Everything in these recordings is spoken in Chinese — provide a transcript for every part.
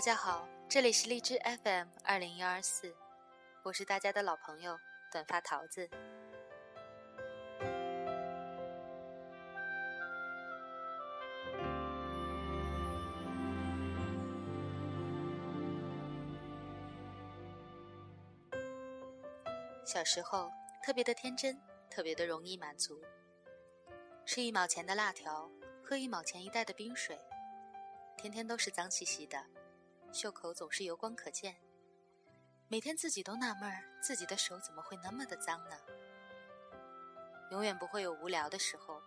大家好，这里是荔枝 FM 二零幺二四，我是大家的老朋友短发桃子。小时候特别的天真，特别的容易满足。吃一毛钱的辣条，喝一毛钱一袋的冰水，天天都是脏兮兮的，袖口总是油光可见。每天自己都纳闷，自己的手怎么会那么的脏呢？永远不会有无聊的时候，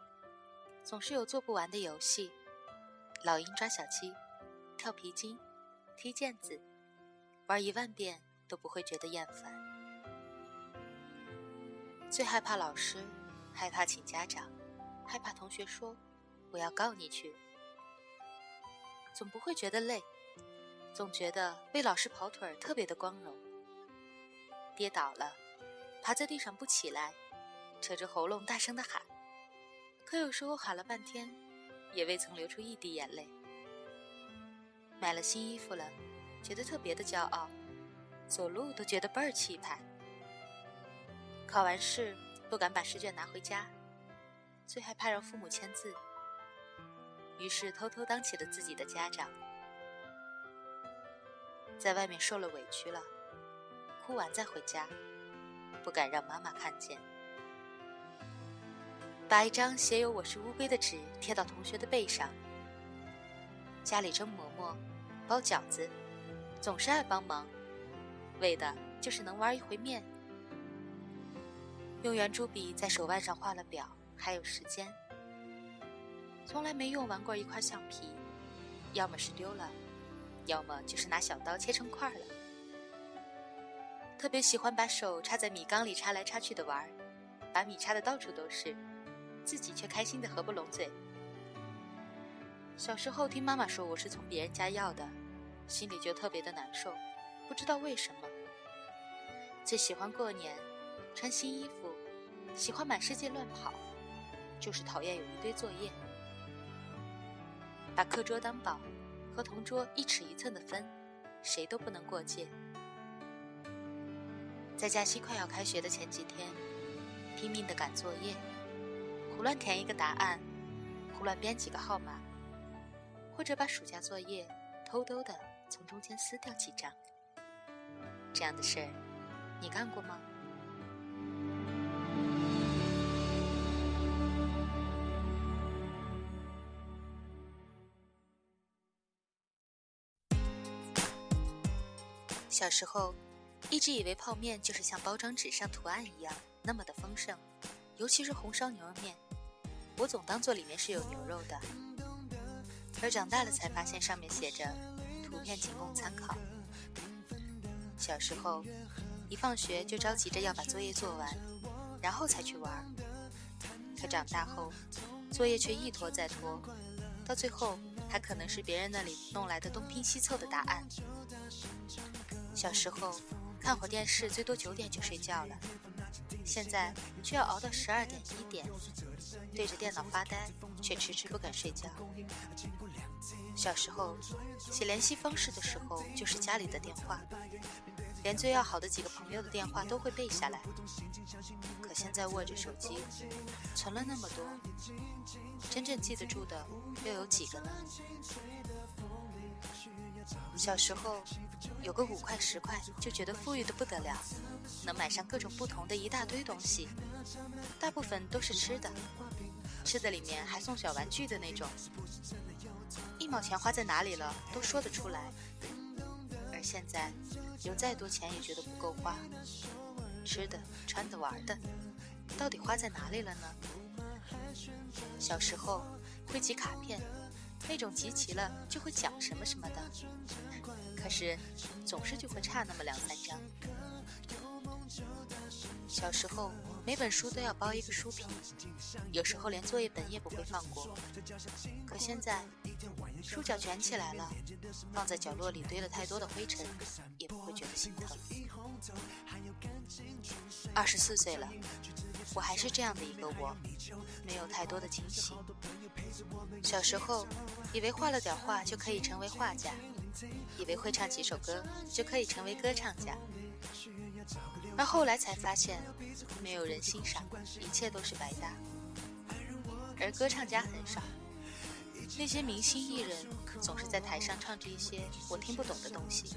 总是有做不完的游戏：老鹰抓小鸡、跳皮筋、踢毽子，玩一万遍都不会觉得厌烦。最害怕老师，害怕请家长，害怕同学说“我要告你去”，总不会觉得累，总觉得为老师跑腿儿特别的光荣。跌倒了，趴在地上不起来，扯着喉咙大声的喊，可有时候喊了半天，也未曾流出一滴眼泪。买了新衣服了，觉得特别的骄傲，走路都觉得倍儿气派。考完试不敢把试卷拿回家，最害怕让父母签字，于是偷偷当起了自己的家长。在外面受了委屈了，哭完再回家，不敢让妈妈看见。把一张写有“我是乌龟”的纸贴到同学的背上。家里蒸馍馍、包饺子，总是爱帮忙，为的就是能玩一回面。用圆珠笔在手腕上画了表，还有时间。从来没用完过一块橡皮，要么是丢了，要么就是拿小刀切成块了。特别喜欢把手插在米缸里插来插去的玩儿，把米插的到处都是，自己却开心的合不拢嘴。小时候听妈妈说我是从别人家要的，心里就特别的难受，不知道为什么。最喜欢过年，穿新衣服。喜欢满世界乱跑，就是讨厌有一堆作业。把课桌当宝，和同桌一尺一寸的分，谁都不能过界。在假期快要开学的前几天，拼命的赶作业，胡乱填一个答案，胡乱编几个号码，或者把暑假作业偷偷的从中间撕掉几张。这样的事儿，你干过吗？小时候，一直以为泡面就是像包装纸上图案一样那么的丰盛，尤其是红烧牛肉面，我总当做里面是有牛肉的。而长大了才发现上面写着“图片仅供参考”。小时候，一放学就着急着要把作业做完，然后才去玩。可长大后，作业却一拖再拖，到最后还可能是别人那里弄来的东拼西凑的答案。小时候看会电视，最多九点就睡觉了，现在却要熬到十二点一点，对着电脑发呆，却迟迟不敢睡觉。小时候写联系方式的时候，就是家里的电话，连最要好的几个朋友的电话都会背下来。可现在握着手机，存了那么多，真正记得住的又有几个呢？小时候，有个五块十块就觉得富裕的不得了，能买上各种不同的一大堆东西，大部分都是吃的，吃的里面还送小玩具的那种。一毛钱花在哪里了都说得出来。而现在，有再多钱也觉得不够花，吃的、穿的、玩的，到底花在哪里了呢？小时候会集卡片。那种集齐了就会讲什么什么的，可是总是就会差那么两三张。小时候每本书都要包一个书皮，有时候连作业本也不会放过。可现在书角卷起来了，放在角落里堆了太多的灰尘，也不会觉得心疼。二十四岁了。我还是这样的一个我，没有太多的惊喜。小时候以为画了点画就可以成为画家，以为会唱几首歌就可以成为歌唱家，而后来才发现，没有人欣赏，一切都是白搭。而歌唱家很少，那些明星艺人总是在台上唱着一些我听不懂的东西。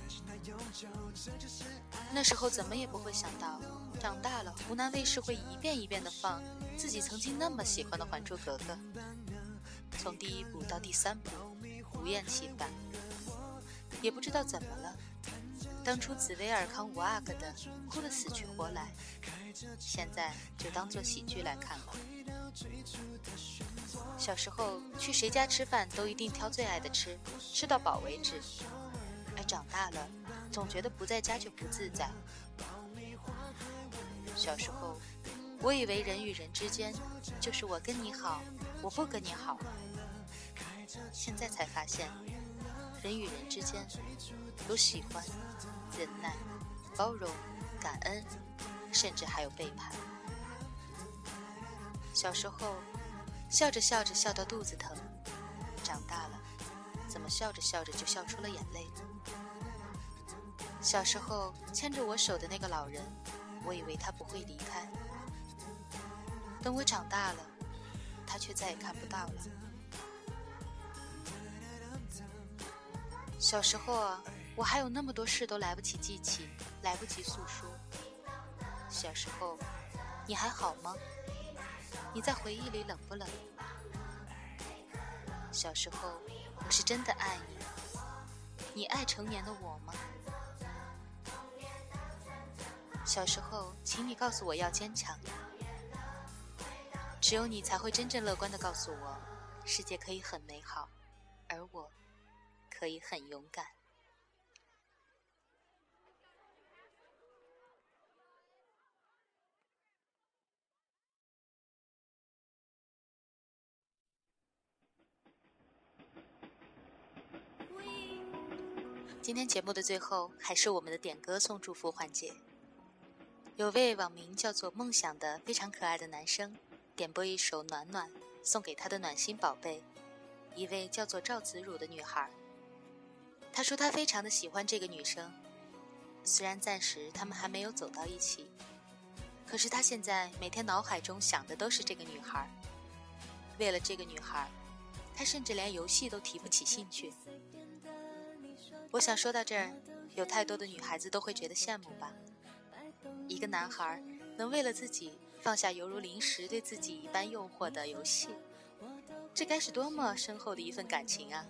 那时候怎么也不会想到，长大了湖南卫视会一遍一遍的放自己曾经那么喜欢的《还珠格格》，从第一部到第三部，不厌其烦。也不知道怎么了，当初紫薇尔康五阿哥的哭得死去活来，现在就当做喜剧来看了。小时候去谁家吃饭都一定挑最爱的吃，吃到饱为止。而长大了，总觉得不在家就不自在。小时候，我以为人与人之间就是我跟你好，我不跟你好。现在才发现，人与人之间有喜欢、忍耐、包容、感恩，甚至还有背叛。小时候，笑着笑着笑到肚子疼；长大了，怎么笑着笑着就笑出了眼泪？小时候牵着我手的那个老人，我以为他不会离开。等我长大了，他却再也看不到了。小时候啊，我还有那么多事都来不及记起，来不及诉说。小时候，你还好吗？你在回忆里冷不冷？小时候，我是真的爱你。你爱成年的我吗？小时候，请你告诉我要坚强。只有你才会真正乐观的告诉我，世界可以很美好，而我可以很勇敢。今天节目的最后，还是我们的点歌送祝福环节。有位网名叫做“梦想”的非常可爱的男生，点播一首《暖暖》，送给他的暖心宝贝，一位叫做赵子汝的女孩。他说他非常的喜欢这个女生，虽然暂时他们还没有走到一起，可是他现在每天脑海中想的都是这个女孩。为了这个女孩，他甚至连游戏都提不起兴趣。我想说到这儿，有太多的女孩子都会觉得羡慕吧。一个男孩能为了自己放下犹如零食对自己一般诱惑的游戏，这该是多么深厚的一份感情啊！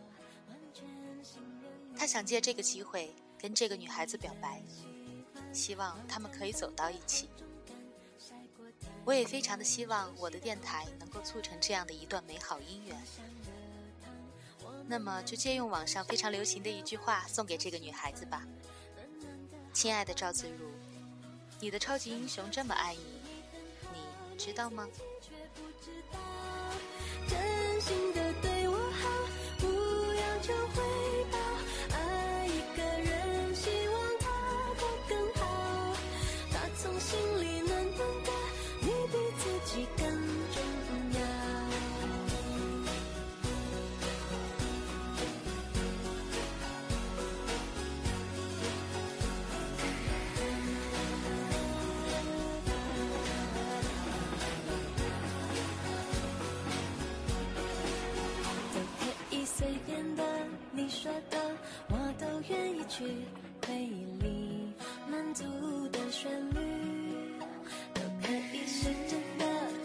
他想借这个机会跟这个女孩子表白，希望他们可以走到一起。我也非常的希望我的电台能够促成这样的一段美好姻缘。那么，就借用网上非常流行的一句话送给这个女孩子吧：“亲爱的赵子如，你的超级英雄这么爱你，你知道吗？”去回忆里满足的旋律都可以是真的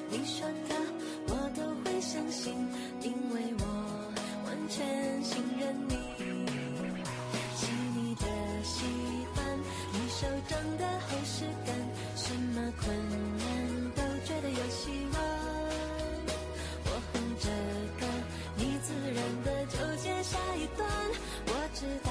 你说的我都会相信因为我完全信任你细腻的喜欢你手掌的厚实感什么困难都觉得有希望我哼着歌你自然的就接下一段我知道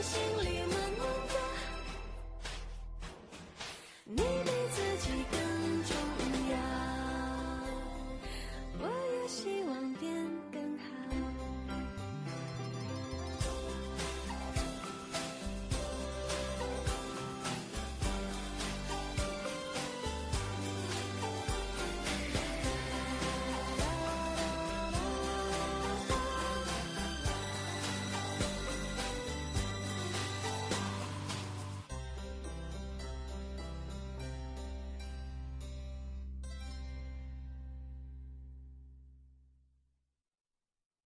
心里慢慢